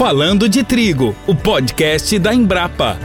Falando de Trigo, o podcast da Embrapa.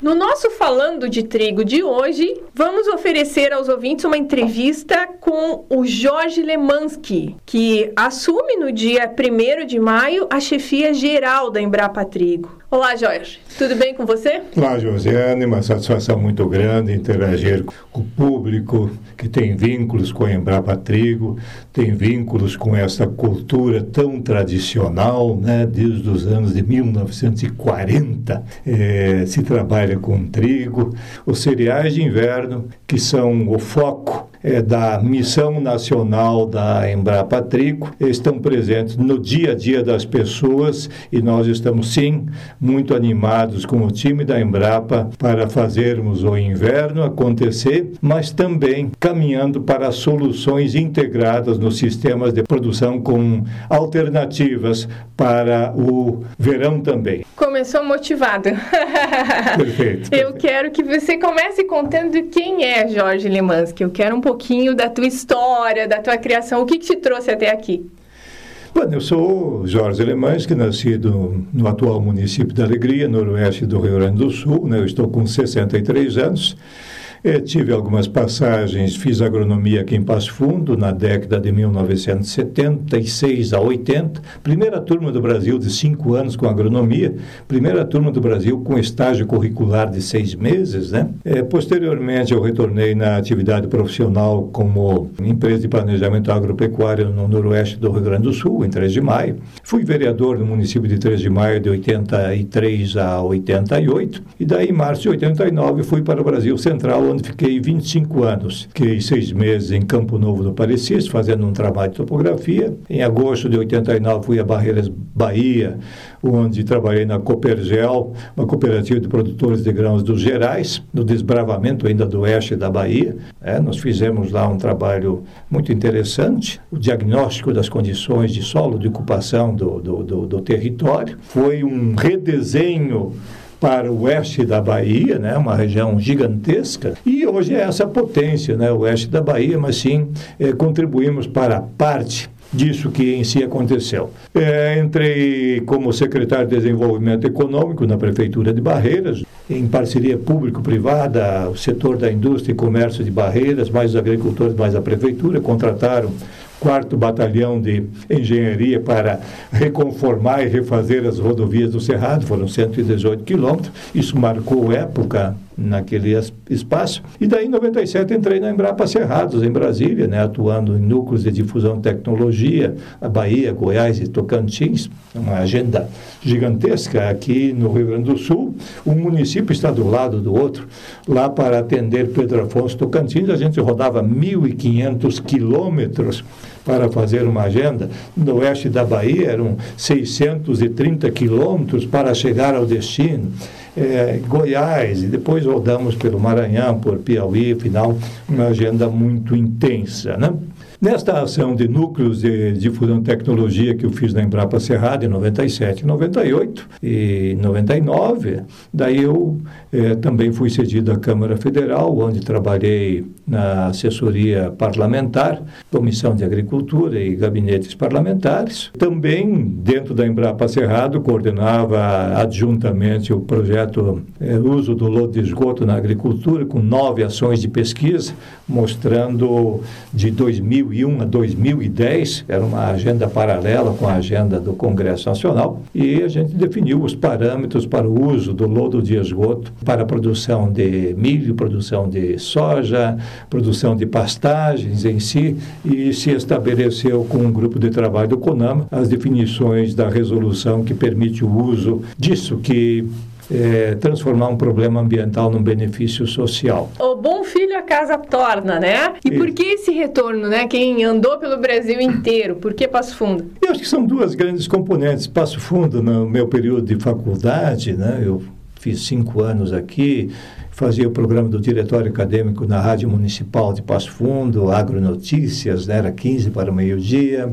No nosso Falando de Trigo de hoje, vamos oferecer aos ouvintes uma entrevista com o Jorge Lemansky, que assume no dia 1 de maio a chefia geral da Embrapa Trigo. Olá, Jorge. Tudo bem com você? Olá, Josiane. Uma satisfação muito grande interagir com o público que tem vínculos com a Embrapa Trigo, tem vínculos com essa cultura tão tradicional, né? Desde os anos de 1940 eh, se trabalha com trigo. Os cereais de inverno, que são o foco é, da missão nacional da Embrapa Trigo estão presentes no dia a dia das pessoas e nós estamos sim muito animados com o time da Embrapa para fazermos o inverno acontecer, mas também caminhando para soluções integradas nos sistemas de produção com alternativas para o verão também. Começou motivado. Perfeito. Eu quero que você comece contando quem é Jorge Limansky. Eu quero um pouquinho da tua história, da tua criação. O que, que te trouxe até aqui? Bom, eu sou Jorge Alemães, nascido no atual município da Alegria, noroeste do Rio Grande do Sul. Né? Eu estou com 63 anos. Tive algumas passagens, fiz agronomia aqui em Passo Fundo na década de 1976 a 80. Primeira turma do Brasil de cinco anos com agronomia, primeira turma do Brasil com estágio curricular de seis meses. Né? É, posteriormente, eu retornei na atividade profissional como empresa de planejamento agropecuário no noroeste do Rio Grande do Sul, em 3 de maio. Fui vereador no município de 3 de maio de 83 a 88. E daí, em março de 89, fui para o Brasil Central onde fiquei 25 anos. Fiquei seis meses em Campo Novo do Parecis, fazendo um trabalho de topografia. Em agosto de 89 fui a Barreiras, Bahia, onde trabalhei na Coopergel, uma cooperativa de produtores de grãos dos Gerais, no desbravamento ainda do oeste da Bahia. É, nós fizemos lá um trabalho muito interessante, o diagnóstico das condições de solo, de ocupação do, do, do, do território. Foi um redesenho para o oeste da Bahia, né, uma região gigantesca, e hoje é essa potência, né, o oeste da Bahia, mas sim é, contribuímos para parte disso que em si aconteceu. É, entrei como secretário de Desenvolvimento Econômico na Prefeitura de Barreiras, em parceria público-privada, o setor da indústria e comércio de Barreiras, mais os agricultores, mais a Prefeitura, contrataram quarto batalhão de engenharia para reconformar e refazer as rodovias do Cerrado, foram 118 quilômetros, isso marcou época naquele espaço. E daí, em 97, entrei na Embrapa Cerrados, em Brasília, né, atuando em núcleos de difusão de tecnologia, a Bahia, Goiás e Tocantins, uma agenda gigantesca aqui no Rio Grande do Sul. Um município está do lado do outro. Lá, para atender Pedro Afonso Tocantins, a gente rodava 1.500 quilômetros para fazer uma agenda. No oeste da Bahia eram 630 quilômetros para chegar ao destino é, Goiás, e depois rodamos pelo Maranhão, por Piauí, final, uma agenda muito intensa. Né? Nesta ação de núcleos de difusão de tecnologia que eu fiz na Embrapa Cerrado em 97, 98 e 99, daí eu eh, também fui cedido à Câmara Federal, onde trabalhei na assessoria parlamentar, Comissão de Agricultura e gabinetes parlamentares. Também, dentro da Embrapa Cerrado, coordenava adjuntamente o projeto eh, Uso do Lodo de Esgoto na Agricultura, com nove ações de pesquisa, mostrando de 2000 2001 a 2010, era uma agenda paralela com a agenda do Congresso Nacional, e a gente definiu os parâmetros para o uso do lodo de esgoto para a produção de milho, produção de soja, produção de pastagens em si, e se estabeleceu com um grupo de trabalho do CONAMA as definições da resolução que permite o uso disso que é, transformar um problema ambiental num benefício social. O bom filho a casa torna, né? E por que esse retorno, né? Quem andou pelo Brasil inteiro, por que Passo Fundo? Eu acho que são duas grandes componentes. Passo Fundo, no meu período de faculdade, né? Eu fiz cinco anos aqui, fazia o programa do Diretório Acadêmico na Rádio Municipal de Passo Fundo, Agronotícias, né? era 15 para o meio-dia.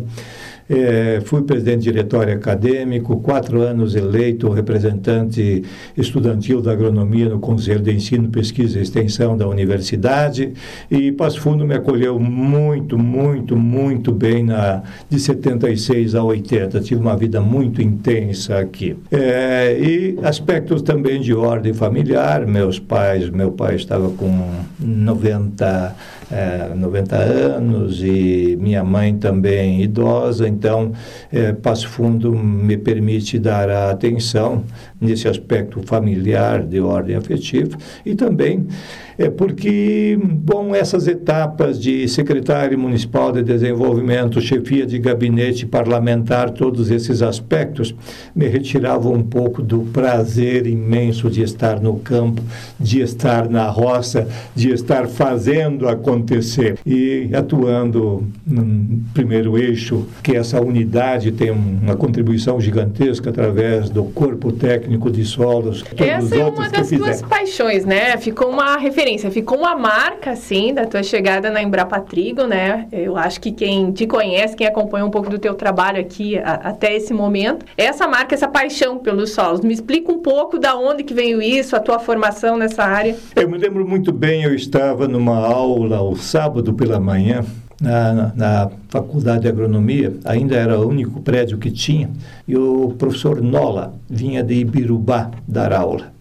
É, fui presidente diretório acadêmico, quatro anos eleito representante estudantil da agronomia no Conselho de Ensino, Pesquisa e Extensão da Universidade. E Passo Fundo me acolheu muito, muito, muito bem na, de 76 a 80. Tive uma vida muito intensa aqui. É, e aspectos também de ordem familiar. Meus pais, meu pai estava com 90 é, 90 anos e minha mãe também idosa, então é, Passo Fundo me permite dar a atenção nesse aspecto familiar de ordem afetiva e também é porque, bom, essas etapas de secretário municipal de desenvolvimento, chefia de gabinete parlamentar, todos esses aspectos me retiravam um pouco do prazer imenso de estar no campo, de estar na roça, de estar fazendo acontecer e atuando no primeiro eixo, que essa unidade tem uma contribuição gigantesca através do corpo técnico de solos. Essa é uma das tuas paixões, né? Ficou uma referência referência, ficou uma marca, assim, da tua chegada na Embrapa Trigo, né? Eu acho que quem te conhece, quem acompanha um pouco do teu trabalho aqui a, até esse momento, essa marca, essa paixão pelos solos. Me explica um pouco da onde que veio isso, a tua formação nessa área. Eu me lembro muito bem, eu estava numa aula o sábado pela manhã, na, na, na, faculdade de agronomia, ainda era o único prédio que tinha, e o professor Nola vinha de Ibirubá dar aula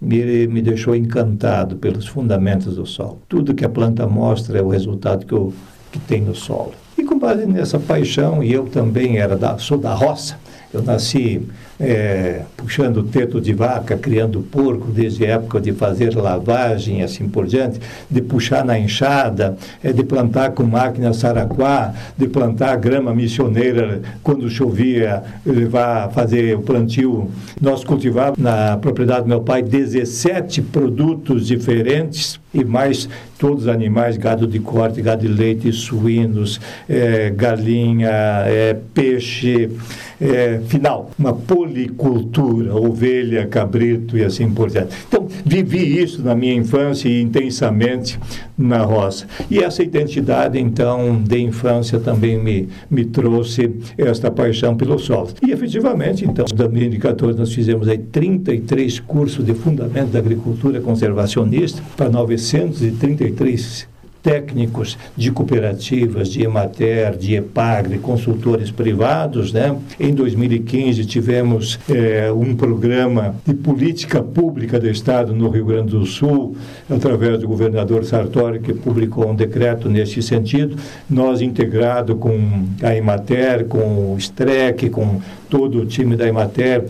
me, me deixou encantado pelos fundamentos do solo. Tudo que a planta mostra é o resultado que, eu, que tem no solo. E com base nessa paixão, e eu também era da, sou da roça, eu nasci é, puxando teto de vaca, criando porco desde a época de fazer lavagem assim por diante, de puxar na enxada, é, de plantar com máquina saraquá, de plantar grama missioneira quando chovia, levar fazer o plantio. Nós cultivávamos na propriedade do meu pai 17 produtos diferentes e mais todos os animais, gado de corte, gado de leite, suínos, é, galinha, é, peixe, é, final, uma policultura, ovelha, cabrito e assim por diante. Então, vivi isso na minha infância e intensamente na roça. E essa identidade, então, de infância também me, me trouxe esta paixão pelos solos. E, efetivamente, então, em 2014, nós fizemos aí 33 cursos de fundamento da agricultura conservacionista para 933 técnicos de cooperativas, de Emater, de Epagre, consultores privados. Né? Em 2015 tivemos é, um programa de política pública do Estado no Rio Grande do Sul, através do governador Sartori, que publicou um decreto nesse sentido. Nós, integrado com a Emater, com o STREC, com todo o time da Emater,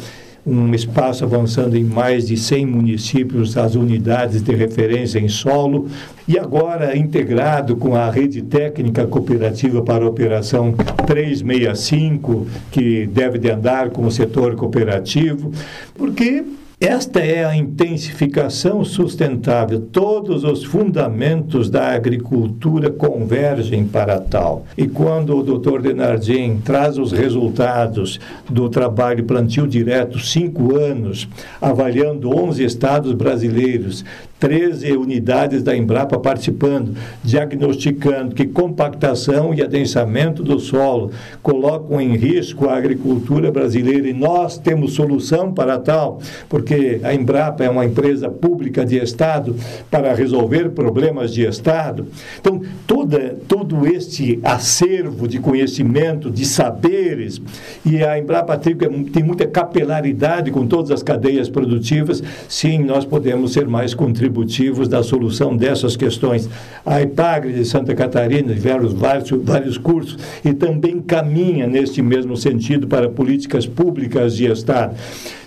um espaço avançando em mais de 100 municípios, as unidades de referência em solo, e agora integrado com a rede técnica cooperativa para a operação 365, que deve de andar com o setor cooperativo, porque esta é a intensificação sustentável. Todos os fundamentos da agricultura convergem para tal. E quando o Dr. Denardim traz os resultados do trabalho plantio direto, cinco anos, avaliando 11 estados brasileiros, 13 unidades da Embrapa participando, diagnosticando que compactação e adensamento do solo colocam em risco a agricultura brasileira e nós temos solução para tal, porque a Embrapa é uma empresa pública de Estado para resolver problemas de Estado. Então, toda, todo este acervo de conhecimento, de saberes, e a Embrapa tem muita capilaridade com todas as cadeias produtivas, sim, nós podemos ser mais contribuintes contributivos da solução dessas questões. A IPAGRE de Santa Catarina tiveram vários, vários cursos e também caminha neste mesmo sentido para políticas públicas de Estado.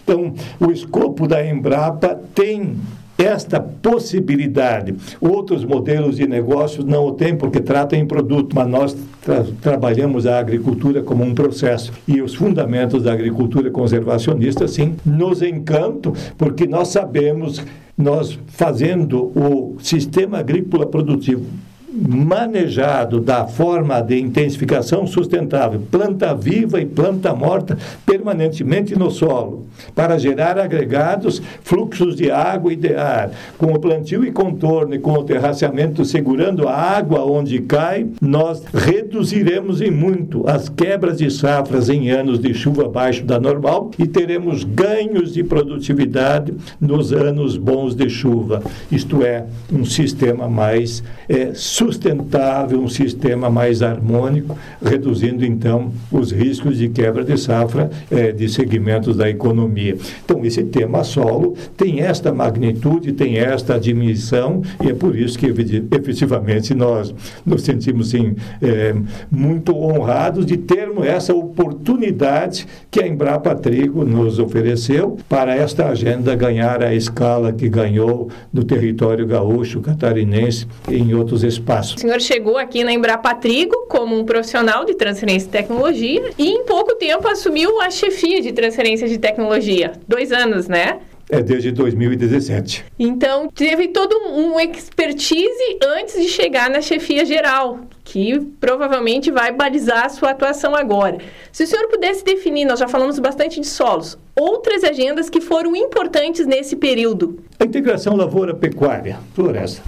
Então, o escopo da Embrapa tem esta possibilidade. Outros modelos de negócios não o têm porque tratam em produto, mas nós tra trabalhamos a agricultura como um processo. E os fundamentos da agricultura conservacionista, sim, nos encantam, porque nós sabemos nós fazendo o sistema agrícola produtivo manejado da forma de intensificação sustentável, planta viva e planta morta permanentemente no solo, para gerar agregados, fluxos de água e de ar, com o plantio e contorno e com o terraceamento segurando a água onde cai, nós reduziremos em muito as quebras de safras em anos de chuva abaixo da normal e teremos ganhos de produtividade nos anos bons de chuva, isto é, um sistema mais é, sustentável, um sistema mais harmônico, reduzindo então os riscos de quebra de safra é, de segmentos da economia. Então, esse tema solo tem esta magnitude, tem esta dimensão, e é por isso que efetivamente nós nos sentimos sim, é, muito honrados de termos essa oportunidade que a Embrapa Trigo nos ofereceu para esta agenda ganhar a escala que ganhou no território gaúcho, catarinense e em outros espaços. O senhor chegou aqui na Embrapa Trigo como um profissional de transferência de tecnologia e em pouco tempo assumiu a chefia de transferência de tecnologia. Dois anos, né? É desde 2017. Então, teve todo um expertise antes de chegar na chefia geral, que provavelmente vai balizar a sua atuação agora. Se o senhor pudesse definir, nós já falamos bastante de solos, outras agendas que foram importantes nesse período. A integração lavoura-pecuária, floresta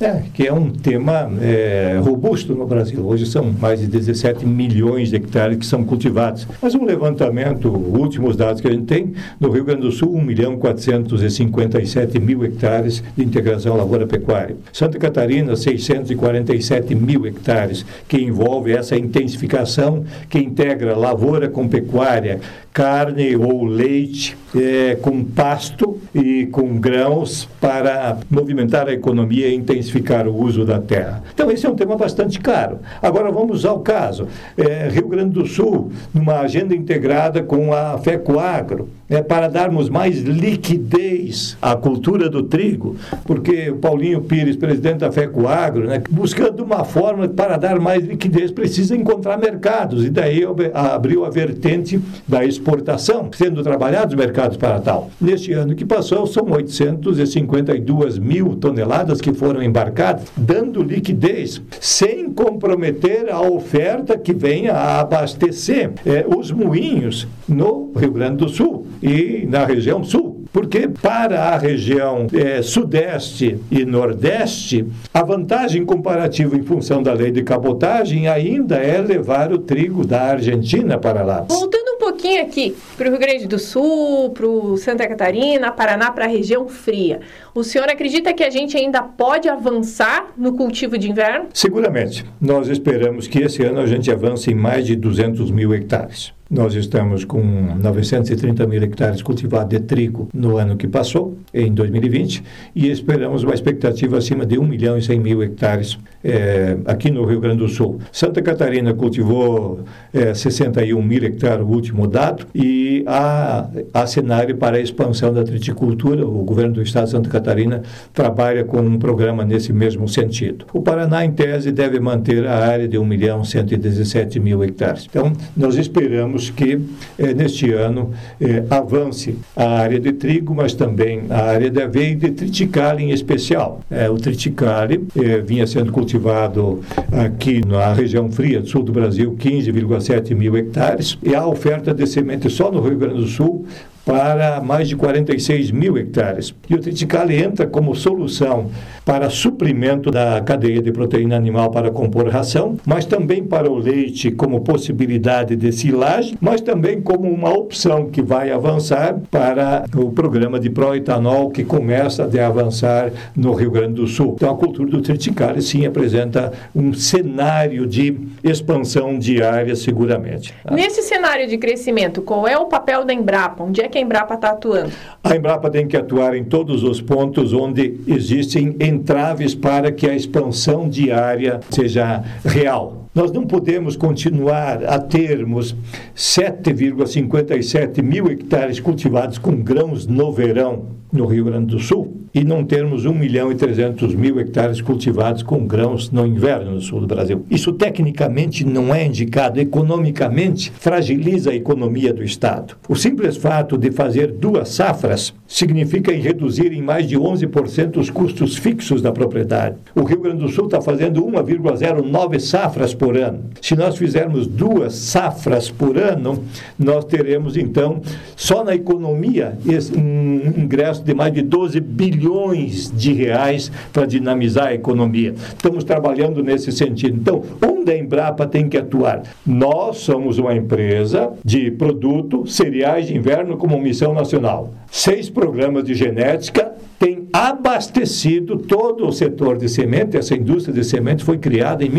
é, que é um tema é, robusto no Brasil. Hoje são mais de 17 milhões de hectares que são cultivados. Mas um levantamento, últimos dados que a gente tem, no Rio Grande do Sul, 1 milhão 457 mil hectares de integração lavoura-pecuária. Santa Catarina, 647 mil hectares, que envolve essa intensificação que integra lavoura com pecuária, carne ou leite, é, com pasto e com grãos para movimentar a economia e intensificar o uso da terra. Então, esse é um tema bastante caro. Agora, vamos ao caso. É, Rio Grande do Sul, numa agenda integrada com a FECOAGRO, é, para darmos mais liquidez à cultura do trigo, porque o Paulinho Pires, presidente da FECOAGRO, né, buscando uma forma para dar mais liquidez, precisa encontrar mercados, e daí abriu a vertente da exportação, sendo trabalhados mercados para tal. Neste ano que passou, são 852 mil toneladas que foram embarcadas, dando liquidez, sem comprometer a oferta que venha a abastecer é, os moinhos no Rio Grande do Sul e na região sul. Porque para a região é, sudeste e nordeste, a vantagem comparativa em função da lei de cabotagem ainda é levar o trigo da Argentina para lá. Voltando um pouquinho aqui para o Rio Grande do Sul, para o Santa Catarina, Paraná, para a região fria. O senhor acredita que a gente ainda pode avançar no cultivo de inverno? Seguramente. Nós esperamos que esse ano a gente avance em mais de 200 mil hectares. Nós estamos com 930 mil hectares cultivados de trigo no ano que passou, em 2020, e esperamos uma expectativa acima de 1 milhão e 100 mil hectares é, aqui no Rio Grande do Sul. Santa Catarina cultivou é, 61 mil hectares, o último dado, e há, há cenário para a expansão da triticultura. O governo do estado de Santa Catarina trabalha com um programa nesse mesmo sentido. O Paraná, em tese, deve manter a área de 1 milhão e 117 mil hectares. Então, nós esperamos esperamos que eh, neste ano eh, avance a área de trigo, mas também a área de aveia e de triticale em especial. Eh, o triticale vinha sendo cultivado aqui na região fria do sul do Brasil, 15,7 mil hectares, e a oferta de semente só no Rio Grande do Sul para mais de 46 mil hectares. E o triticale entra como solução para suprimento da cadeia de proteína animal para compor ração, mas também para o leite como possibilidade de silagem, mas também como uma opção que vai avançar para o programa de proetanol que começa a avançar no Rio Grande do Sul. Então a cultura do triticale sim apresenta um cenário de expansão diária seguramente. Nesse cenário de crescimento, qual é o papel da Embrapa? Onde é que a Embrapa está atuando? A Embrapa tem que atuar em todos os pontos onde existem entraves para que a expansão diária seja real. Nós não podemos continuar a termos 7,57 mil hectares cultivados com grãos no verão no Rio Grande do Sul e não termos 1 milhão e 300 mil hectares cultivados com grãos no inverno no sul do Brasil. Isso tecnicamente não é indicado, economicamente fragiliza a economia do Estado. O simples fato de fazer duas safras significa reduzir em mais de 11% os custos fixos da propriedade. O Rio Grande do Sul está fazendo 1,09 safras por ano. Se nós fizermos duas safras por ano, nós teremos então, só na economia, um ingresso de mais de 12 bilhões de reais para dinamizar a economia. Estamos trabalhando nesse sentido. Então, onde a Embrapa tem que atuar? Nós somos uma empresa de produto, cereais de inverno como missão nacional. Seis programas de genética tem abastecido todo o setor de semente. Essa indústria de semente foi criada em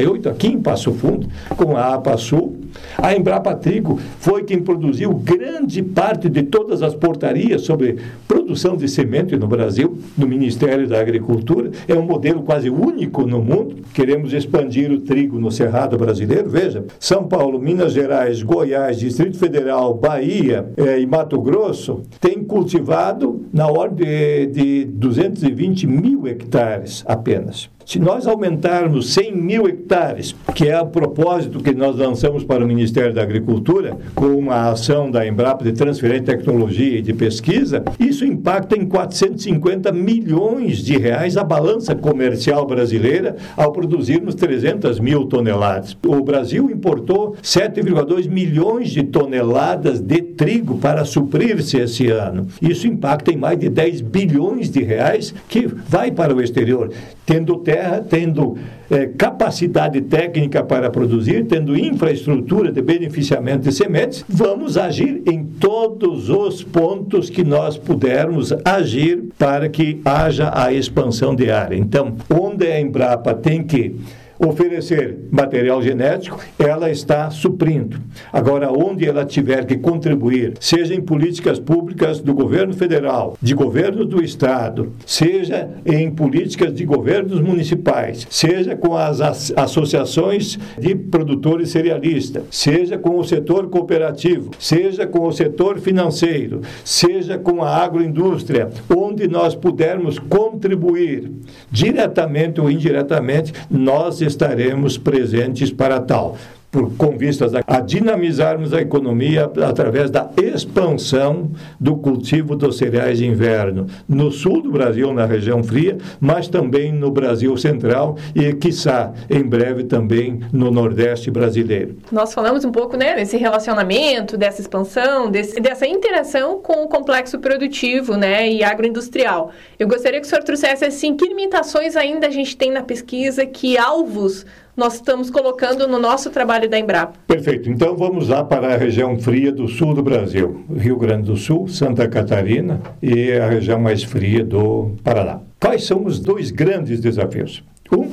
1978 aqui em Passo Fundo com a APASul. A Embrapa Trigo foi quem produziu grande parte de todas as portarias sobre produção de semente no Brasil, no Ministério da Agricultura. É um modelo quase único no mundo. Queremos expandir o trigo no Cerrado brasileiro. Veja, São Paulo, Minas Gerais, Goiás, Distrito Federal, Bahia eh, e Mato Grosso têm cultivado na ordem de, de 220 mil hectares apenas. Se nós aumentarmos 100 mil hectares, que é o propósito que nós lançamos para o Ministério da Agricultura, com uma ação da Embrapa de transferência de tecnologia e de pesquisa, isso impacta em 450 milhões de reais a balança comercial brasileira ao produzirmos 300 mil toneladas. O Brasil importou 7,2 milhões de toneladas de trigo para suprir-se esse ano. Isso impacta em mais de 10 bilhões de reais que vai para o exterior, tendo terra terra, tendo é, capacidade técnica para produzir, tendo infraestrutura de beneficiamento de sementes, vamos agir em todos os pontos que nós pudermos agir para que haja a expansão de área. Então, onde a Embrapa tem que oferecer material genético, ela está suprindo. Agora, onde ela tiver que contribuir, seja em políticas públicas do governo federal, de governo do estado, seja em políticas de governos municipais, seja com as associações de produtores cerealistas, seja com o setor cooperativo, seja com o setor financeiro, seja com a agroindústria, onde nós pudermos contribuir diretamente ou indiretamente, nós estaremos presentes para tal por, com vistas a, a, dinamizarmos a economia através da expansão do cultivo dos cereais de inverno no sul do Brasil, na região fria, mas também no Brasil central e, quiçá, em breve também no Nordeste brasileiro. Nós falamos um pouco né, desse relacionamento, dessa expansão, desse, dessa interação com o complexo produtivo né, e agroindustrial. Eu gostaria que o senhor trouxesse assim, que limitações ainda a gente tem na pesquisa, que alvos nós estamos colocando no nosso trabalho da Embrapa. Perfeito. Então vamos lá para a região fria do sul do Brasil, Rio Grande do Sul, Santa Catarina e a região mais fria do Paraná. Quais são os dois grandes desafios? Um,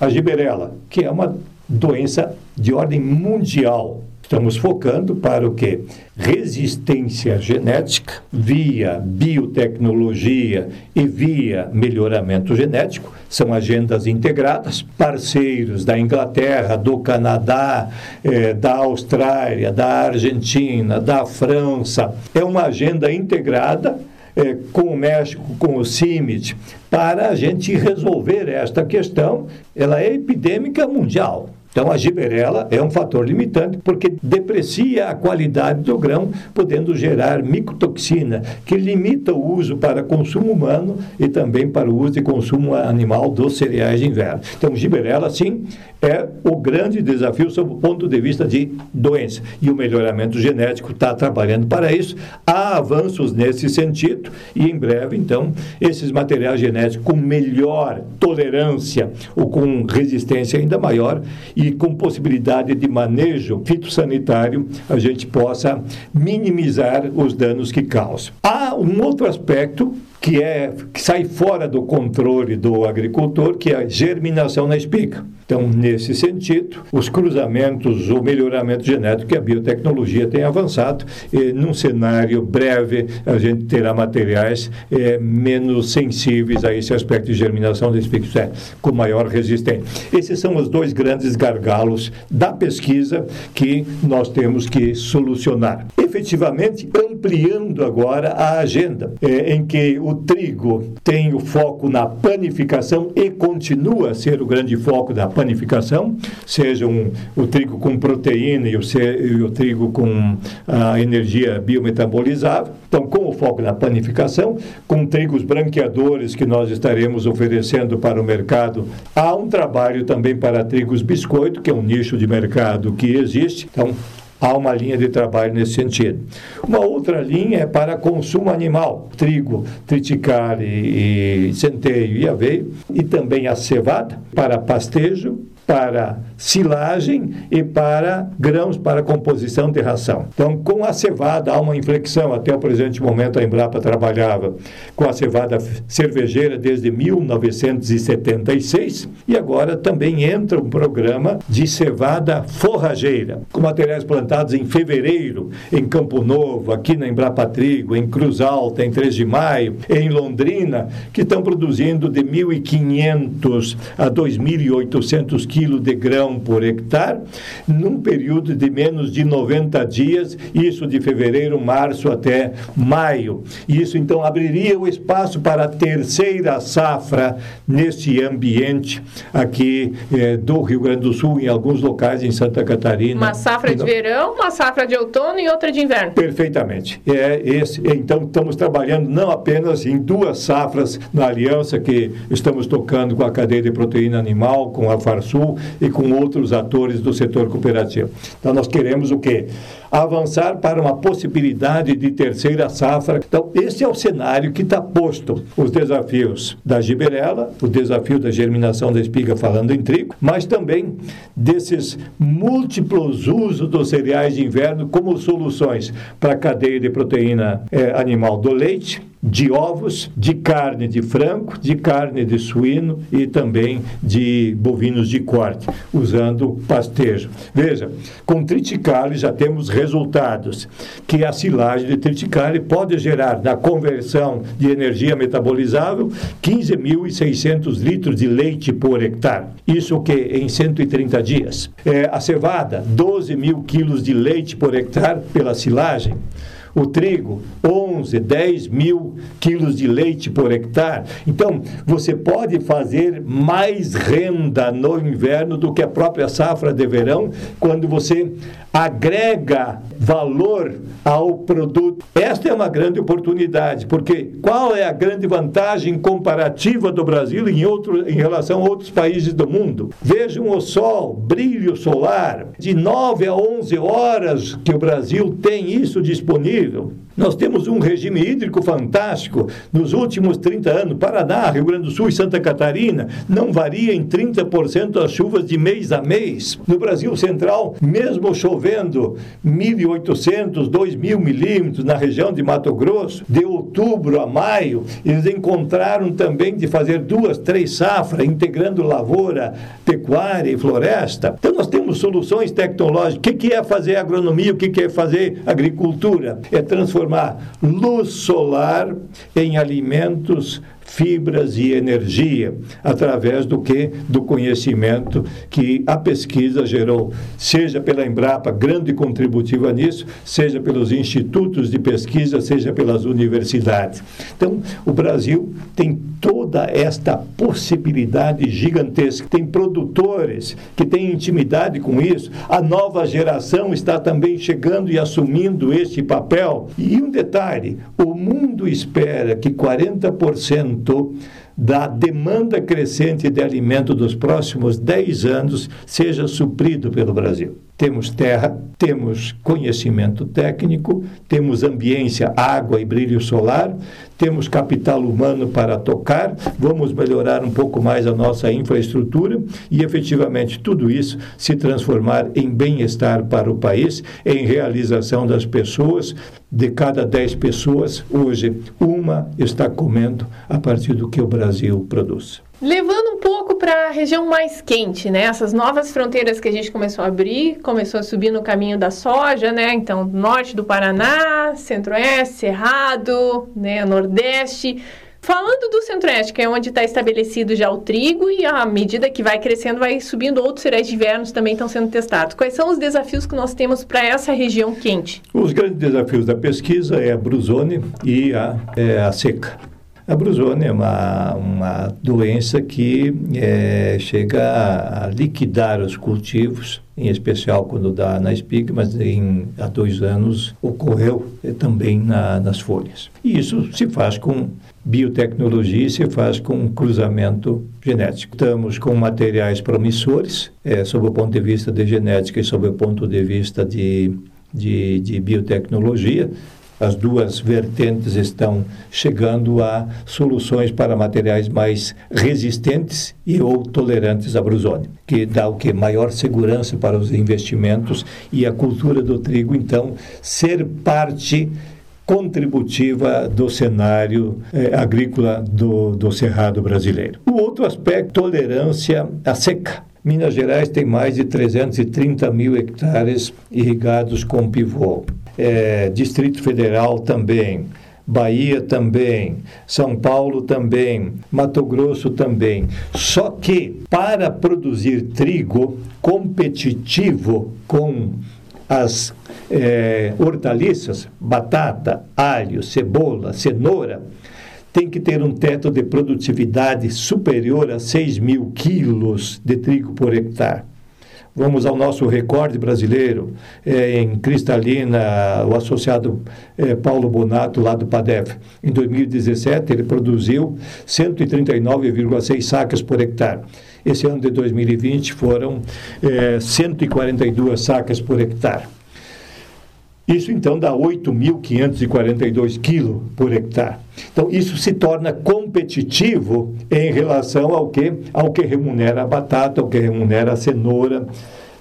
a giberela, que é uma doença de ordem mundial Estamos focando para o quê? Resistência genética via biotecnologia e via melhoramento genético. São agendas integradas. Parceiros da Inglaterra, do Canadá, eh, da Austrália, da Argentina, da França. É uma agenda integrada eh, com o México, com o CIMIT, para a gente resolver esta questão. Ela é epidêmica mundial. Então, a giberela é um fator limitante porque deprecia a qualidade do grão, podendo gerar micotoxina, que limita o uso para consumo humano e também para o uso e consumo animal dos cereais de inverno. Então, giberela, sim, é o grande desafio sob o ponto de vista de doença. E o melhoramento genético está trabalhando para isso. Há avanços nesse sentido e, em breve, então, esses materiais genéticos com melhor tolerância ou com resistência ainda maior e e com possibilidade de manejo fitossanitário a gente possa minimizar os danos que causam. Há um outro aspecto que é que sai fora do controle do agricultor, que é a germinação na espiga. Então, nesse sentido, os cruzamentos, o melhoramento genético que a biotecnologia tem avançado, e num cenário breve, a gente terá materiais é, menos sensíveis a esse aspecto de germinação desse pico, é, com maior resistência. Esses são os dois grandes gargalos da pesquisa que nós temos que solucionar. Efetivamente, ampliando agora a agenda, é, em que o trigo tem o foco na panificação e continua a ser o grande foco da panificação, seja um, o trigo com proteína e o, e o trigo com a energia biometabolizável. Então, com o foco na panificação, com trigos branqueadores que nós estaremos oferecendo para o mercado, há um trabalho também para trigos biscoito, que é um nicho de mercado que existe. Então, Há uma linha de trabalho nesse sentido. Uma outra linha é para consumo animal, trigo, triticale e centeio e aveia, e também a cevada para pastejo para silagem e para grãos para composição de ração. Então, com a cevada há uma inflexão. Até o presente momento a Embrapa trabalhava com a cevada cervejeira desde 1976 e agora também entra um programa de cevada forrageira, com materiais plantados em fevereiro em Campo Novo, aqui na Embrapa Trigo, em Cruz Alta, em 3 de Maio, em Londrina, que estão produzindo de 1.500 a 2.800 quilos quilo de grão por hectare, num período de menos de 90 dias, isso de fevereiro, março até maio. Isso então abriria o espaço para a terceira safra nesse ambiente aqui eh, do Rio Grande do Sul, em alguns locais em Santa Catarina. Uma safra de verão, uma safra de outono e outra de inverno. Perfeitamente. É esse. Então estamos trabalhando não apenas em duas safras na aliança que estamos tocando com a cadeia de proteína animal, com a Farsul e com outros atores do setor cooperativo. Então, nós queremos o quê? Avançar para uma possibilidade de terceira safra. Então, esse é o cenário que está posto. Os desafios da giberela, o desafio da germinação da espiga, falando em trigo, mas também desses múltiplos usos dos cereais de inverno como soluções para a cadeia de proteína é, animal do leite, de ovos, de carne de frango, de carne de suíno e também de bovinos de corte, usando pastejo. Veja, com triticale já temos resultados que a silagem de triticale pode gerar na conversão de energia metabolizável 15.600 litros de leite por hectare. Isso que em 130 dias. É, a cevada, 12 mil quilos de leite por hectare pela silagem o trigo, 11, 10 mil quilos de leite por hectare. Então, você pode fazer mais renda no inverno do que a própria safra de verão, quando você agrega valor ao produto. Esta é uma grande oportunidade, porque qual é a grande vantagem comparativa do Brasil em, outro, em relação a outros países do mundo? Vejam o sol, brilho solar, de 9 a 11 horas que o Brasil tem isso disponível. Nós temos um regime hídrico fantástico. Nos últimos 30 anos, Paraná, Rio Grande do Sul e Santa Catarina não varia em 30% as chuvas de mês a mês. No Brasil Central, mesmo chovendo 1.800, 2.000 milímetros na região de Mato Grosso, de outubro a maio, eles encontraram também de fazer duas, três safras, integrando lavoura, pecuária e floresta. Então, nós temos soluções tecnológicas. O que é fazer agronomia? O que é fazer agricultura? É transformar luz solar em alimentos fibras e energia através do que do conhecimento que a pesquisa gerou, seja pela Embrapa, grande contributiva nisso, seja pelos institutos de pesquisa, seja pelas universidades. Então, o Brasil tem toda esta possibilidade gigantesca. Tem produtores que têm intimidade com isso. A nova geração está também chegando e assumindo este papel. E um detalhe: o mundo espera que 40% da demanda crescente de alimento dos próximos 10 anos seja suprido pelo Brasil. Temos terra, temos conhecimento técnico, temos ambiência, água e brilho solar, temos capital humano para tocar, vamos melhorar um pouco mais a nossa infraestrutura e efetivamente tudo isso se transformar em bem-estar para o país, em realização das pessoas. De cada 10 pessoas, hoje uma está comendo a partir do que o Brasil produz. Levando para a região mais quente, né? Essas novas fronteiras que a gente começou a abrir, começou a subir no caminho da soja, né? Então, norte do Paraná, centro-oeste, Cerrado, né? Nordeste. Falando do Centro-Oeste, que é onde está estabelecido já o trigo, e à medida que vai crescendo, vai subindo outros cereais de invernos também estão sendo testados. Quais são os desafios que nós temos para essa região quente? Os grandes desafios da pesquisa é a brusone e a, é, a seca. A brusone é uma, uma doença que é, chega a, liquidar os cultivos, em especial quando dá na espiga, mas em, há dois anos ocorreu é, também na, nas folhas. E isso se faz com biotecnologia se faz com cruzamento genético. Estamos com materiais promissores, é, sob o ponto de vista de genética e sob o ponto de vista de, de, de biotecnologia. As duas vertentes estão chegando a soluções para materiais mais resistentes e ou tolerantes à brusone, que dá o que maior segurança para os investimentos e a cultura do trigo então ser parte contributiva do cenário eh, agrícola do, do Cerrado brasileiro. O outro aspecto, tolerância à seca. Minas Gerais tem mais de 330 mil hectares irrigados com pivô. É, Distrito Federal também. Bahia também, São Paulo também, Mato Grosso também. Só que para produzir trigo competitivo com as é, hortaliças, batata, alho, cebola, cenoura, tem que ter um teto de produtividade superior a 6 mil quilos de trigo por hectare. Vamos ao nosso recorde brasileiro é, em cristalina, o associado é, Paulo Bonato, lá do PADEF. Em 2017, ele produziu 139,6 sacas por hectare. Esse ano de 2020 foram é, 142 sacas por hectare. Isso então dá 8.542 quilos por hectare. Então isso se torna competitivo em relação ao que, ao que remunera a batata, ao que remunera a cenoura,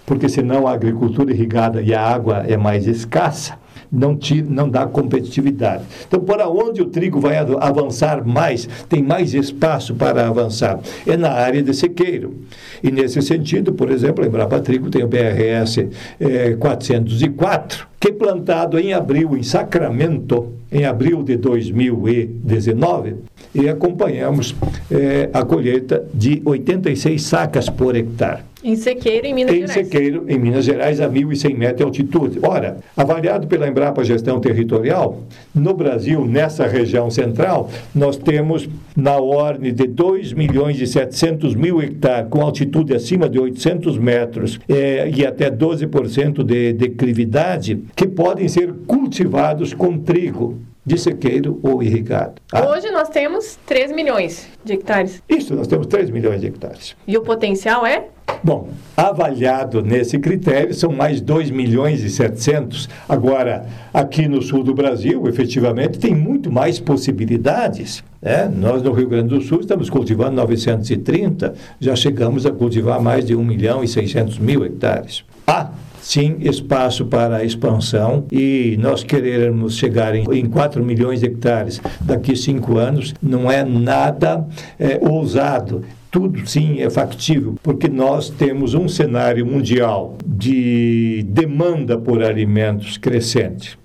porque senão a agricultura irrigada e a água é mais escassa não, tira, não dá competitividade. Então, por onde o trigo vai avançar mais, tem mais espaço para avançar? É na área de sequeiro. E nesse sentido, por exemplo, a Embrapa Trigo tem o BRS é, 404, que plantado em abril em Sacramento, em abril de 2019, e acompanhamos é, a colheita de 86 sacas por hectare. Em Sequeiro, em Minas em Gerais. Em Sequeiro, em Minas Gerais, a 1.100 metros de altitude. Ora, avaliado pela Embrapa Gestão Territorial, no Brasil, nessa região central, nós temos na ordem de 2 milhões e 700 mil hectares com altitude acima de 800 metros é, e até 12% de declividade, que podem ser cultivados com trigo de sequeiro ou irrigado. Ah. Hoje nós temos 3 milhões de hectares. Isso, nós temos 3 milhões de hectares. E o potencial é? Bom, avaliado nesse critério, são mais 2 milhões e 700. Agora, aqui no sul do Brasil, efetivamente, tem muito mais possibilidades. Né? Nós, no Rio Grande do Sul, estamos cultivando 930, já chegamos a cultivar mais de 1 milhão e 600 mil hectares. Há sim espaço para expansão e nós querermos chegar em, em 4 milhões de hectares daqui cinco anos não é nada é, ousado. Tudo sim é factível, porque nós temos um cenário mundial de demanda por alimentos crescente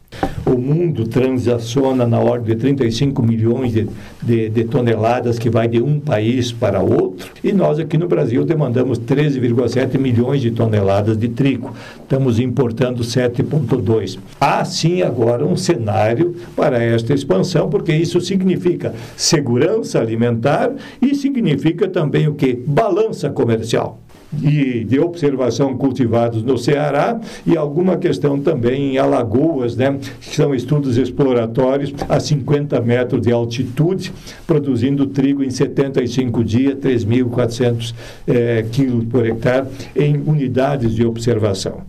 o mundo transaciona na ordem de 35 milhões de, de, de, toneladas que vai de um país para outro. E nós aqui no Brasil demandamos 13,7 milhões de toneladas de trigo. Estamos importando 7,2. Há sim agora um cenário para esta expansão, porque isso significa segurança alimentar e significa também o que? Balança comercial de, de observação cultivados no Ceará e alguma questão também em Alagoas, né, que são estudos exploratórios a 50 metros de altitude, produzindo trigo em 75 dias, 3.400 é, quilos por hectare em unidades de observação.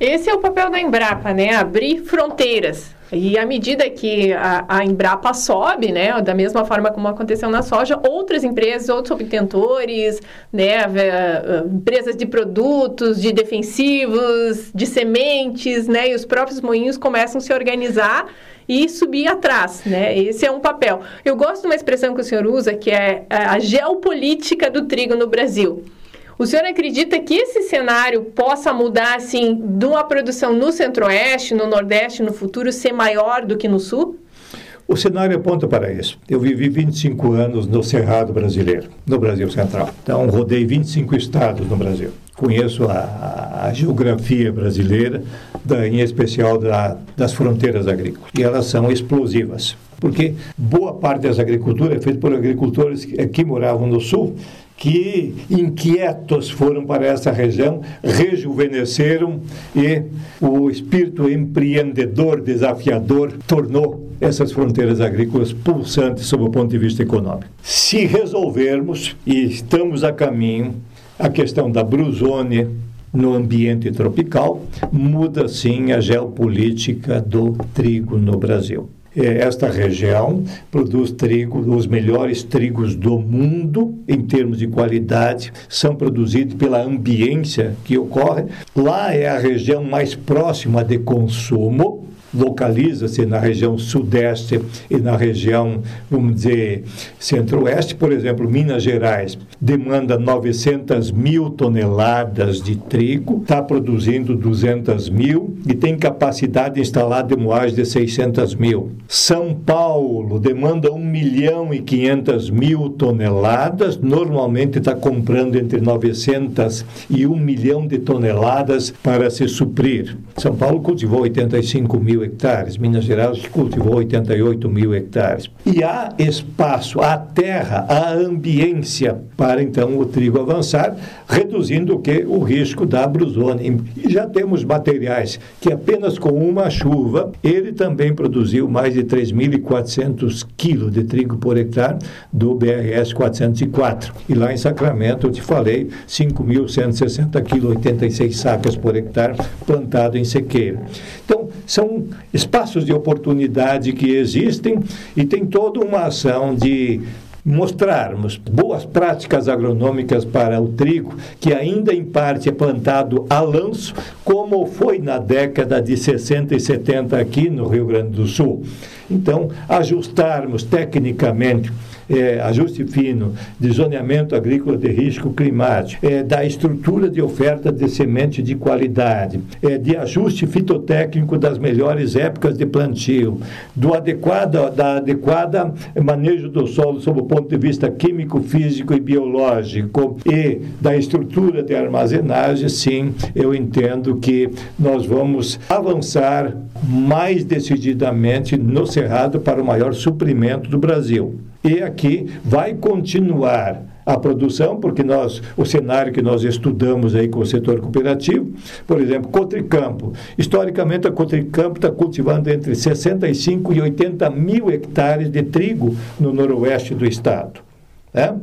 Esse é o papel da Embrapa, né? Abrir fronteiras. E à medida que a, a, Embrapa sobe, né, da mesma forma como aconteceu na soja, outras empresas, outros obtentores, né, empresas de produtos, de defensivos, de sementes, né, e os próprios moinhos começam a se organizar e subir atrás, né? Esse é um papel. Eu gosto de uma expressão que o senhor usa, que é a geopolítica do trigo no Brasil. O senhor acredita que esse cenário possa mudar, assim, de uma produção no centro-oeste, no nordeste, no futuro, ser maior do que no sul? O cenário aponta para isso. Eu vivi 25 anos no Cerrado brasileiro, no Brasil Central. Então, rodei 25 estados no Brasil. Conheço a, a geografia brasileira, da, em especial da, das fronteiras agrícolas. E elas são explosivas porque boa parte dessa agricultura é feita por agricultores que, que moravam no sul que inquietos foram para essa região, rejuvenesceram e o espírito empreendedor, desafiador, tornou essas fronteiras agrícolas pulsantes sob o ponto de vista econômico. Se resolvermos, e estamos a caminho, a questão da brusone no ambiente tropical, muda sim a geopolítica do trigo no Brasil. É, esta região produz trigo, os melhores trigos do mundo em termos de qualidade, são produzidos pela ambiência que ocorre. Lá é a região mais próxima de consumo localiza-se na região sudeste e na região, vamos dizer, centro-oeste. Por exemplo, Minas Gerais demanda 900 mil toneladas de trigo, está produzindo 200 mil e tem capacidade instalada de moagem de 600 mil. São Paulo demanda 1 milhão e 500 mil toneladas, normalmente está comprando entre 900 e 1 milhão de toneladas para se suprir. São Paulo cultivou 85 mil hectares, Minas Gerais cultivou 88 mil hectares. E há espaço, há terra, há ambiência para então o trigo avançar, reduzindo o que? O risco da brusone. E já temos materiais que apenas com uma chuva, ele também produziu mais de 3.400 quilos de trigo por hectare do BRS 404. E lá em Sacramento, eu te falei, 5.160 quilos, 86 sacas por hectare plantado em sequeira. Então, são espaços de oportunidade que existem e tem toda uma ação de mostrarmos boas práticas agronômicas para o trigo, que ainda em parte é plantado a lanço, como foi na década de 60 e 70 aqui no Rio Grande do Sul. Então, ajustarmos tecnicamente é, ajuste fino, de zoneamento agrícola de risco climático, é, da estrutura de oferta de semente de qualidade, é, de ajuste fitotécnico das melhores épocas de plantio, do adequado, da adequada manejo do solo sob o ponto de vista químico, físico e biológico. E da estrutura de armazenagem, sim, eu entendo que nós vamos avançar mais decididamente no Cerrado para o maior suprimento do Brasil. E aqui vai continuar a produção, porque nós, o cenário que nós estudamos aí com o setor cooperativo, por exemplo, Cotricampo. Historicamente, a Cotricampo está cultivando entre 65 e 80 mil hectares de trigo no noroeste do estado. Né?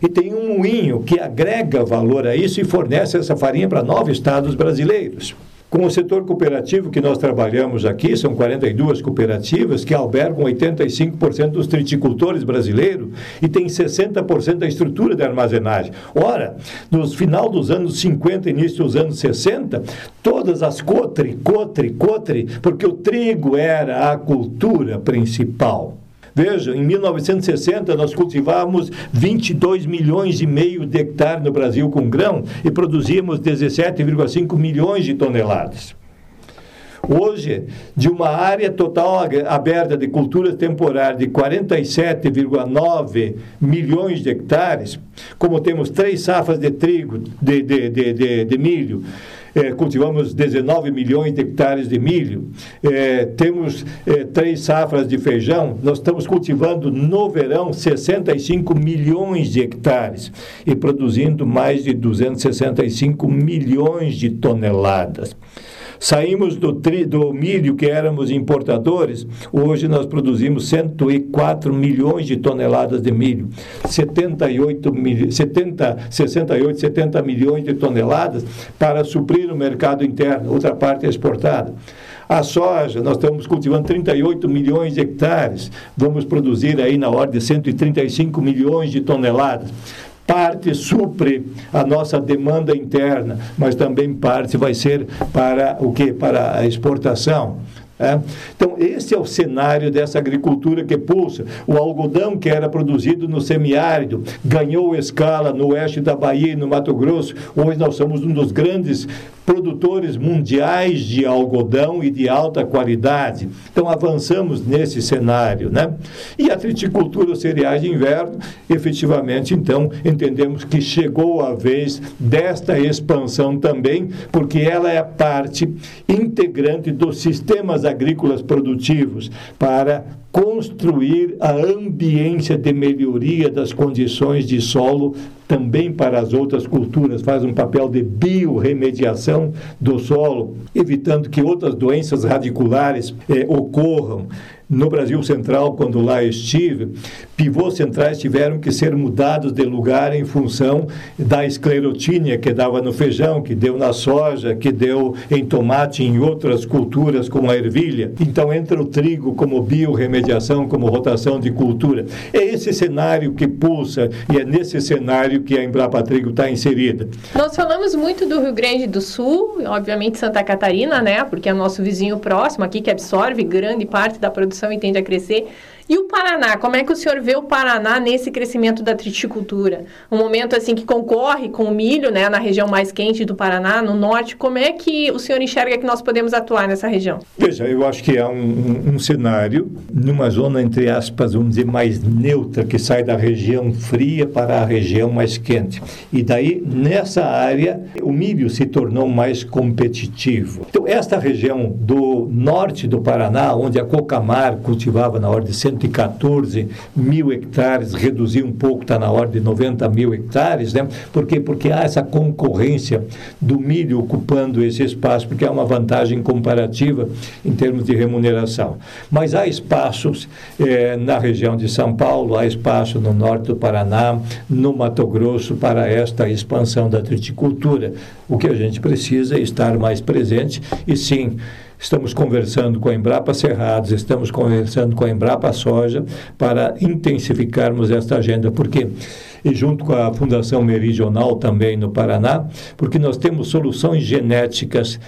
E tem um moinho que agrega valor a isso e fornece essa farinha para nove estados brasileiros. Com o setor cooperativo que nós trabalhamos aqui, são 42 cooperativas que albergam 85% dos triticultores brasileiros e tem 60% da estrutura de armazenagem. Ora, no final dos anos 50, início dos anos 60, todas as cotre, cotre, cotre, porque o trigo era a cultura principal. Veja, em 1960 nós cultivávamos 22 milhões e meio de hectares no Brasil com grão e produzíamos 17,5 milhões de toneladas. Hoje, de uma área total aberta de cultura temporária de 47,9 milhões de hectares, como temos três safras de trigo, de, de, de, de milho, é, cultivamos 19 milhões de hectares de milho, é, temos é, três safras de feijão, nós estamos cultivando no verão 65 milhões de hectares e produzindo mais de 265 milhões de toneladas. Saímos do, tri, do milho que éramos importadores, hoje nós produzimos 104 milhões de toneladas de milho, 78 mil, 70, 68, 70 milhões de toneladas para suprir o mercado interno, outra parte é exportada. A soja, nós estamos cultivando 38 milhões de hectares, vamos produzir aí na ordem de 135 milhões de toneladas parte supre a nossa demanda interna, mas também parte vai ser para o que? Para a exportação. É? Então, esse é o cenário dessa agricultura que pulsa. O algodão que era produzido no semiárido ganhou escala no oeste da Bahia e no Mato Grosso. Hoje nós somos um dos grandes produtores mundiais de algodão e de alta qualidade. Então avançamos nesse cenário, né? E a triticultura cereais de inverno, efetivamente, então entendemos que chegou a vez desta expansão também, porque ela é parte integrante dos sistemas agrícolas produtivos para construir a ambiência de melhoria das condições de solo também para as outras culturas, faz um papel de biorremediação do solo, evitando que outras doenças radiculares eh, ocorram no Brasil Central, quando lá estive, pivôs centrais tiveram que ser mudados de lugar em função da esclerotínia que dava no feijão, que deu na soja, que deu em tomate em outras culturas como a ervilha. Então entra o trigo como biorremediação, como rotação de cultura. É esse cenário que pulsa e é nesse cenário que a Embrapa Trigo está inserida. Nós falamos muito do Rio Grande do Sul, obviamente Santa Catarina, né? Porque é nosso vizinho próximo aqui que absorve grande parte da produção produção e tende a crescer. E o Paraná, como é que o senhor vê o Paraná nesse crescimento da triticultura? Um momento assim que concorre com o milho, né, na região mais quente do Paraná, no norte, como é que o senhor enxerga que nós podemos atuar nessa região? Veja, eu acho que é um, um, um cenário numa zona, entre aspas, vamos dizer, mais neutra, que sai da região fria para a região mais quente. E daí, nessa área, o milho se tornou mais competitivo. Então, esta região do norte do Paraná, onde a Cocamar cultivava na ordem de 114 mil hectares, reduzir um pouco, está na ordem de 90 mil hectares, né? Por quê? Porque há essa concorrência do milho ocupando esse espaço, porque há uma vantagem comparativa em termos de remuneração. Mas há espaços eh, na região de São Paulo, há espaço no norte do Paraná, no Mato Grosso, para esta expansão da triticultura. O que a gente precisa é estar mais presente e sim Estamos conversando com a Embrapa Cerrados, estamos conversando com a Embrapa Soja para intensificarmos esta agenda, porque e junto com a Fundação Meridional também no Paraná, porque nós temos soluções genéticas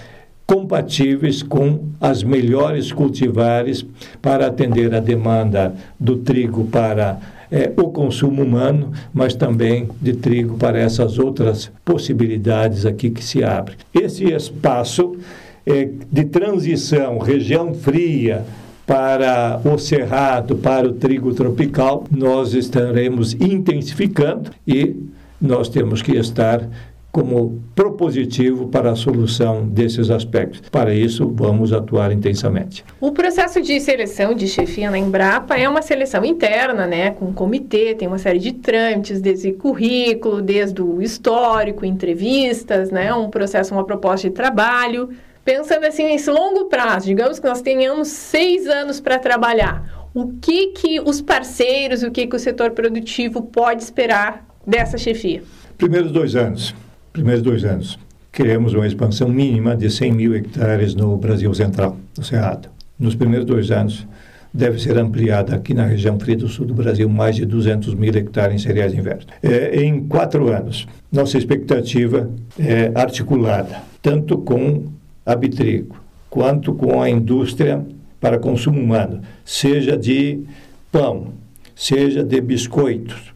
compatíveis com as melhores cultivares para atender a demanda do trigo para é, o consumo humano, mas também de trigo para essas outras possibilidades aqui que se abrem. Esse espaço de transição, região fria, para o cerrado, para o trigo tropical, nós estaremos intensificando e nós temos que estar como propositivo para a solução desses aspectos. Para isso, vamos atuar intensamente. O processo de seleção de chefia na Embrapa é uma seleção interna, né, com um comitê, tem uma série de trâmites, desde currículo, desde o histórico, entrevistas, né, um processo, uma proposta de trabalho pensando assim nesse longo prazo, digamos que nós tenhamos seis anos para trabalhar, o que que os parceiros, o que que o setor produtivo pode esperar dessa chefia? Primeiros dois anos, primeiros dois anos, queremos uma expansão mínima de 100 mil hectares no Brasil Central, no Cerrado. Nos primeiros dois anos, deve ser ampliada aqui na região fria do sul do Brasil, mais de 200 mil hectares em cereais de inverno. É, em quatro anos, nossa expectativa é articulada, tanto com Abitrigo, quanto com a indústria para consumo humano, seja de pão, seja de biscoitos.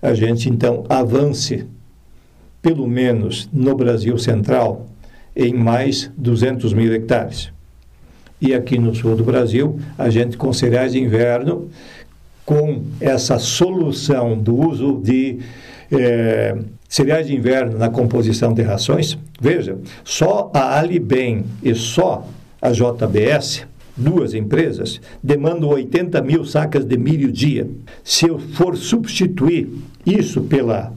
A gente então avance, pelo menos no Brasil Central, em mais 200 mil hectares. E aqui no sul do Brasil, a gente com cereais de inverno, com essa solução do uso de eh, cereais de inverno na composição de rações, veja, só a Alibem e só a JBS, duas empresas, demandam 80 mil sacas de milho dia. Se eu for substituir isso pela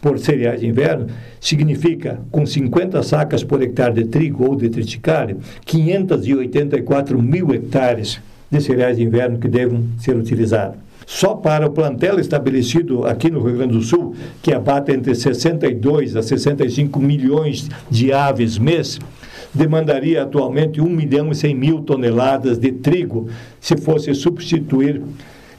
por cereais de inverno, significa, com 50 sacas por hectare de trigo ou de triticário, 584 mil hectares de cereais de inverno que devem ser utilizados. Só para o plantel estabelecido aqui no Rio Grande do Sul, que abate entre 62 a 65 milhões de aves mês, demandaria atualmente 1 milhão e 100 mil toneladas de trigo se fosse substituir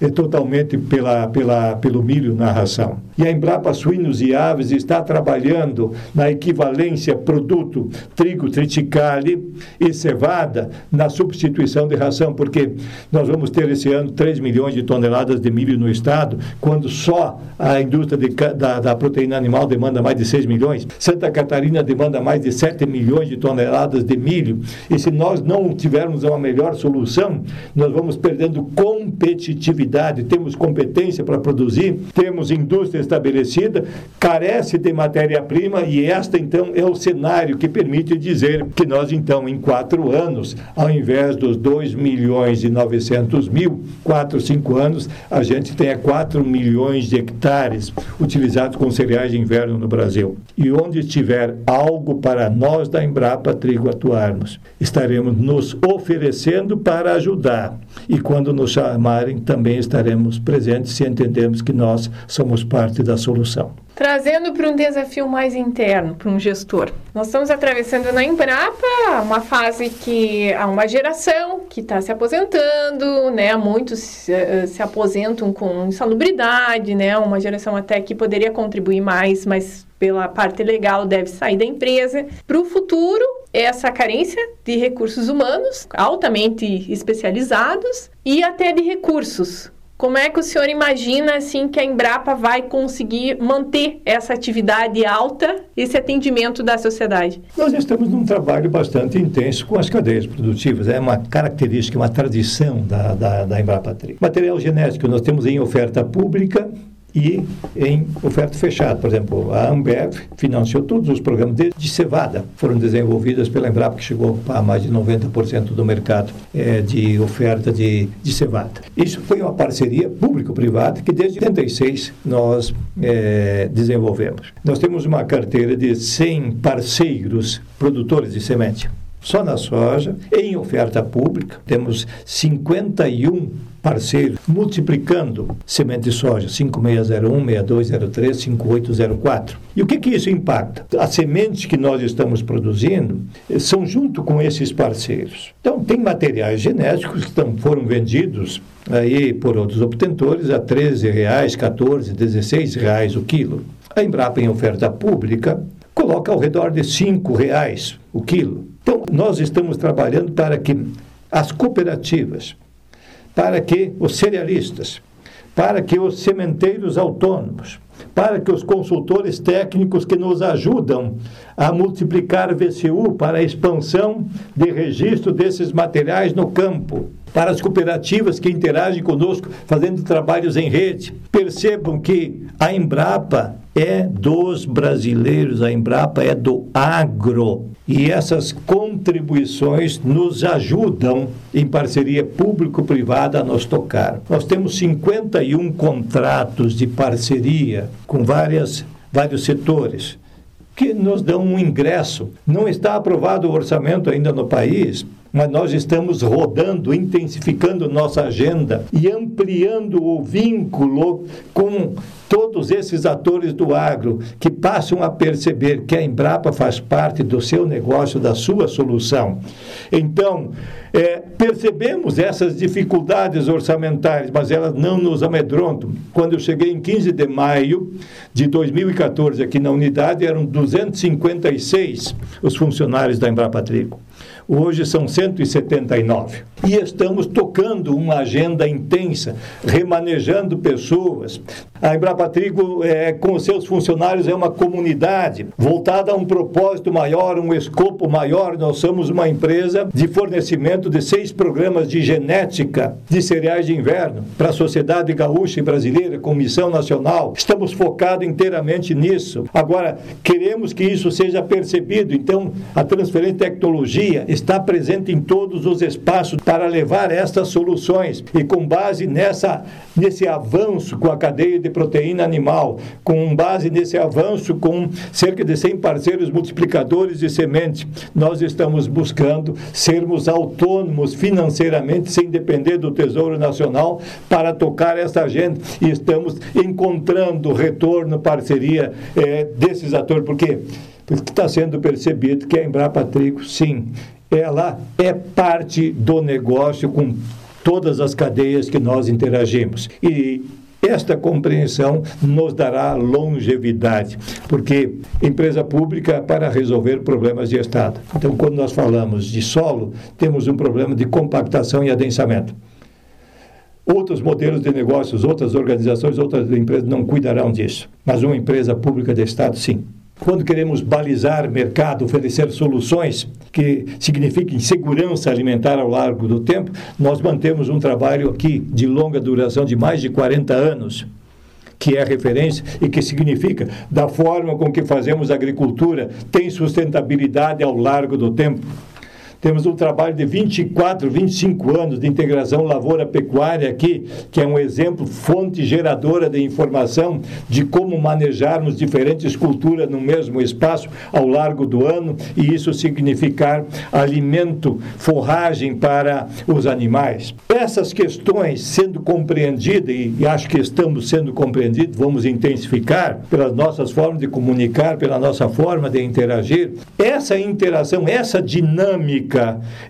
é totalmente pela, pela, pelo milho na ração. E a Embrapa Suínos e Aves está trabalhando na equivalência produto trigo, triticale e cevada na substituição de ração, porque nós vamos ter esse ano 3 milhões de toneladas de milho no estado, quando só a indústria de, da, da proteína animal demanda mais de 6 milhões. Santa Catarina demanda mais de 7 milhões de toneladas de milho. E se nós não tivermos uma melhor solução, nós vamos perdendo competitividade temos competência para produzir, temos indústria estabelecida, carece de matéria-prima e esta então é o cenário que permite dizer que nós então em quatro anos, ao invés dos 2 milhões e 900 mil, quatro, cinco anos, a gente tenha 4 milhões de hectares utilizados com cereais de inverno no Brasil. E onde estiver algo para nós da Embrapa Trigo atuarmos, estaremos nos oferecendo para ajudar. E quando nos chamarem, também estaremos presentes se entendermos que nós somos parte da solução. Trazendo para um desafio mais interno, para um gestor. Nós estamos atravessando na Embrapa uma fase que há uma geração que está se aposentando, né? Muitos se, eh, se aposentam com insalubridade, né? Uma geração até que poderia contribuir mais, mas pela parte legal deve sair da empresa. Para o futuro, essa carência de recursos humanos altamente especializados e até de recursos como é que o senhor imagina assim que a Embrapa vai conseguir manter essa atividade alta, esse atendimento da sociedade? Nós estamos num trabalho bastante intenso com as cadeias produtivas. É uma característica, uma tradição da, da, da Embrapa Tri. Material genético nós temos em oferta pública e em oferta fechada. Por exemplo, a Ambev financiou todos os programas de, cevada, foram desenvolvidas pela Embrapa, que chegou a ocupar mais de 90% do mercado é, de oferta de, de cevada. Isso foi uma parceria público-privada que desde 86 nós é, desenvolvemos. Nós temos uma carteira de 100 parceiros produtores de semente. Só na soja, em oferta pública, temos 51 parceiros, multiplicando semente de soja 5601, 6203, 5804. E o que, que isso impacta? As sementes que nós estamos produzindo eh, são junto com esses parceiros. Então, tem materiais genéticos que foram vendidos aí por outros obtentores a 13 reais, 14, 16 reais o quilo. A Embrapa, em oferta pública, coloca ao redor de R$ reais o quilo. Então, nós estamos trabalhando para que as cooperativas para que os cerealistas, para que os sementeiros autônomos, para que os consultores técnicos que nos ajudam a multiplicar VCU para a expansão de registro desses materiais no campo, para as cooperativas que interagem conosco fazendo trabalhos em rede, percebam que a Embrapa é dos brasileiros, a Embrapa é do agro. E essas contribuições nos ajudam, em parceria público-privada, a nos tocar. Nós temos 51 contratos de parceria com várias, vários setores que nos dão um ingresso. Não está aprovado o orçamento ainda no país, mas nós estamos rodando, intensificando nossa agenda e ampliando o vínculo com todos esses atores do agro que passam a perceber que a Embrapa faz parte do seu negócio, da sua solução. Então, é, percebemos essas dificuldades orçamentárias, mas elas não nos amedrontam. Quando eu cheguei em 15 de maio de 2014 aqui na unidade, eram 256 os funcionários da Embrapa Trigo. Hoje são 179. E estamos tocando uma agenda intensa, remanejando pessoas. A Embrapa Trigo, é, com seus funcionários, é uma comunidade voltada a um propósito maior, um escopo maior. Nós somos uma empresa de fornecimento de seis programas de genética de cereais de inverno para a sociedade gaúcha e brasileira, com missão nacional. Estamos focados inteiramente nisso. Agora, queremos que isso seja percebido. Então, a transferência de tecnologia está presente em todos os espaços para levar estas soluções e com base nessa nesse avanço com a cadeia de proteína animal, com base nesse avanço com cerca de 100 parceiros multiplicadores de semente, nós estamos buscando sermos autônomos financeiramente sem depender do Tesouro Nacional para tocar essa agenda. E estamos encontrando retorno, parceria é, desses atores, porque porque está sendo percebido que a Embrapa Trigo, sim, ela é parte do negócio com todas as cadeias que nós interagimos. E esta compreensão nos dará longevidade, porque empresa pública é para resolver problemas de Estado. Então, quando nós falamos de solo, temos um problema de compactação e adensamento. Outros modelos de negócios, outras organizações, outras empresas não cuidarão disso, mas uma empresa pública de Estado, sim. Quando queremos balizar mercado, oferecer soluções que signifiquem segurança alimentar ao largo do tempo, nós mantemos um trabalho aqui de longa duração de mais de 40 anos que é referência e que significa da forma com que fazemos agricultura tem sustentabilidade ao largo do tempo. Temos um trabalho de 24, 25 anos de integração lavoura-pecuária aqui, que é um exemplo, fonte geradora de informação de como manejarmos diferentes culturas no mesmo espaço ao largo do ano e isso significar alimento, forragem para os animais. Essas questões sendo compreendidas, e acho que estamos sendo compreendidos, vamos intensificar pelas nossas formas de comunicar, pela nossa forma de interagir, essa interação, essa dinâmica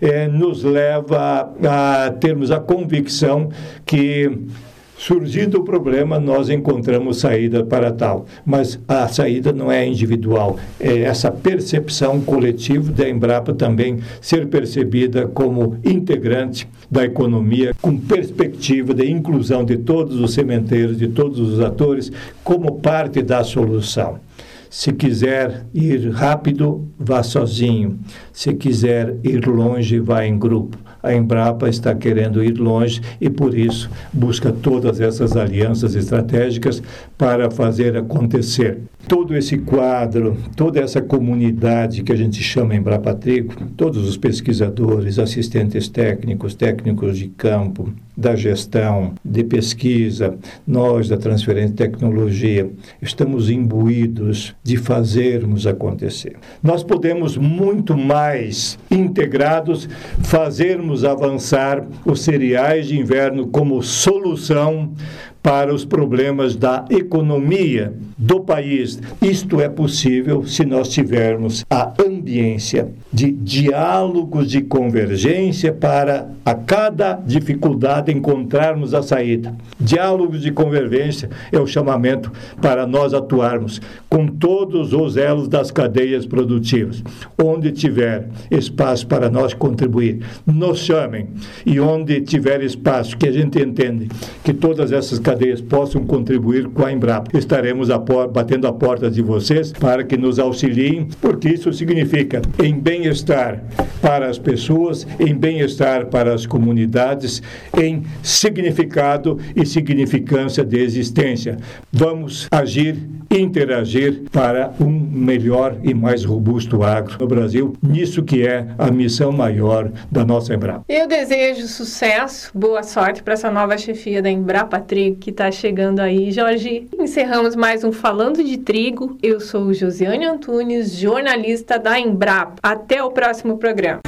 é, nos leva a termos a convicção que Surgindo o problema, nós encontramos saída para tal. Mas a saída não é individual, é essa percepção coletiva da Embrapa também ser percebida como integrante da economia, com perspectiva de inclusão de todos os sementeiros, de todos os atores, como parte da solução. Se quiser ir rápido, vá sozinho. Se quiser ir longe, vá em grupo. A Embrapa está querendo ir longe e, por isso, busca todas essas alianças estratégicas para fazer acontecer todo esse quadro, toda essa comunidade que a gente chama Embrapa Trigo, todos os pesquisadores, assistentes técnicos, técnicos de campo, da gestão, de pesquisa, nós da transferência de tecnologia, estamos imbuídos de fazermos acontecer. Nós podemos muito mais integrados fazermos avançar os cereais de inverno como solução para os problemas da economia do país. Isto é possível se nós tivermos a ambiência de diálogos de convergência para a cada dificuldade encontrarmos a saída. Diálogos de convergência é o chamamento para nós atuarmos com todos os elos das cadeias produtivas. Onde tiver espaço para nós contribuir, nos chamem. E onde tiver espaço que a gente entende que todas essas cadeias possam contribuir com a Embrapa, estaremos a batendo a porta de vocês para que nos auxiliem, porque isso significa em bem-estar para as pessoas, em bem-estar para as comunidades, em significado e significância de existência. Vamos agir, interagir para um melhor e mais robusto agro no Brasil, nisso que é a missão maior da nossa Embrapa. Eu desejo sucesso, boa sorte para essa nova chefia da Embrapa Trigo que está chegando aí. Jorge, encerramos mais um Falando de Trigo. Eu sou Josiane Antunes, jornalista da Embrapa. Até o próximo programa.